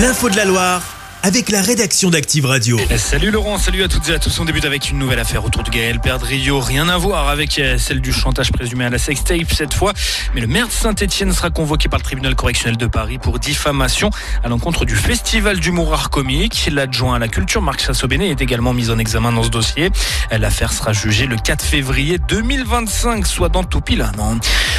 L'info de la Loire avec la rédaction d'Active Radio. Salut Laurent, salut à toutes et à tous. On débute avec une nouvelle affaire autour de Gaël Perdrio. Rien à voir avec euh, celle du chantage présumé à la sextape cette fois. Mais le maire de Saint-Etienne sera convoqué par le tribunal correctionnel de Paris pour diffamation à l'encontre du festival d'humour art comique. L'adjoint à la culture, Marc Chassobéné, est également mis en examen dans ce dossier. L'affaire sera jugée le 4 février 2025, soit dans tout pile un an.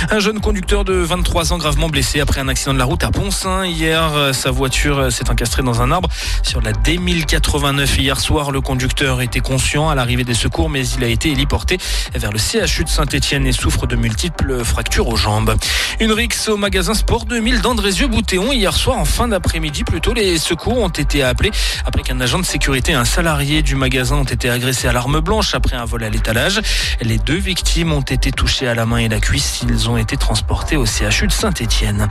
Un jeune conducteur de 23 ans gravement blessé après un accident de la route à Poncin. Hier, euh, sa voiture euh, s'est encastrée dans un arbre sur la D1089 hier soir. Le conducteur était conscient à l'arrivée des secours, mais il a été héliporté vers le CHU de Saint-Etienne et souffre de multiples fractures aux jambes. Une rixe au magasin Sport 2000 d'Andrézieux-Boutéon hier soir en fin d'après-midi. Plutôt, les secours ont été appelés après qu'un agent de sécurité et un salarié du magasin ont été agressés à l'arme blanche après un vol à l'étalage. Les deux victimes ont été touchées à la main et la cuisse. Ils ont été transportés au CHU de Saint-Etienne.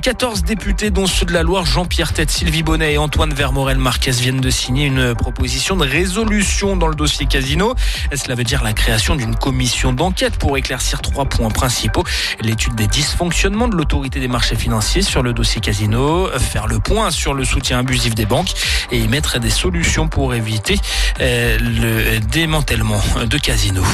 14 députés, dont ceux de la Loire, Jean-Pierre Tête, Sylvie Bonnet et Antoine Vermorel Marquez viennent de signer une proposition de résolution dans le dossier Casino. Cela veut dire la création d'une commission d'enquête pour éclaircir trois points principaux. L'étude des dysfonctionnements de l'autorité des marchés financiers sur le dossier Casino, faire le point sur le soutien abusif des banques et y mettre des solutions pour éviter euh, le démantèlement de Casino.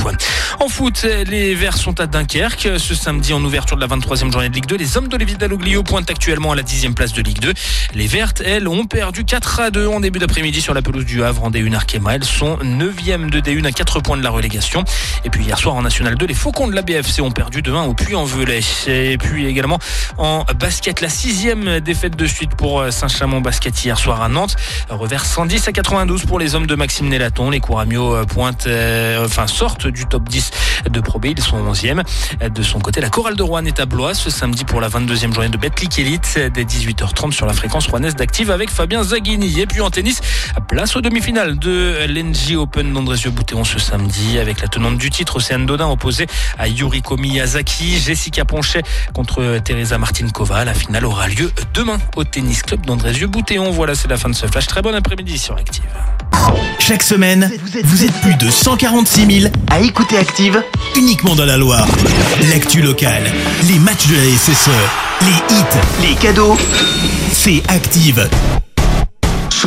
En foot, les Verts sont à Dunkerque ce samedi en ouverture de la 23e journée de Ligue 2. Les hommes d'Olivier Dalloglio pointent actuellement à la 10e place de Ligue 2. Les Vertes, elles, ont perdu 4 à 2 en début d'après-midi sur la pelouse du Havre en D1 Arkema. Elles sont 9e de D1 à 4 points de la relégation. Et puis hier soir en National 2, les Faucons de la BFC ont perdu de 1 au Puy-en-Velay. Et puis également en basket, la sixième défaite de suite pour Saint-Chamond Basket hier soir à Nantes. Revers 110 à 92 pour les hommes de Maxime Nélaton. Les Couramio pointent, euh, enfin sortent du top 10 de Pro B. Ils sont 11e. De son côté, la Chorale de Rouen est à Blois ce samedi pour la 22e journée de Betclic Elite dès 18h30 sur la fréquence rouennaise d'Active avec Fabien Zaghini. Et puis en tennis, place aux demi-finales de l'NG Open d'Andrézieux-Boutéon ce samedi avec la tenante du titre, Océane Dodin, opposée à Yuriko Miyazaki. Jessica Ponchet contre Teresa Martinkova. La finale aura lieu demain au tennis club d'Andrézieux-Boutéon. Voilà, c'est la fin de ce flash. Très bon après-midi sur Active. Chaque semaine, vous êtes plus de 146 000 à écouter Active uniquement dans la Loire. L'actu locale, les matchs de la SSE, les hits, les cadeaux, c'est Active.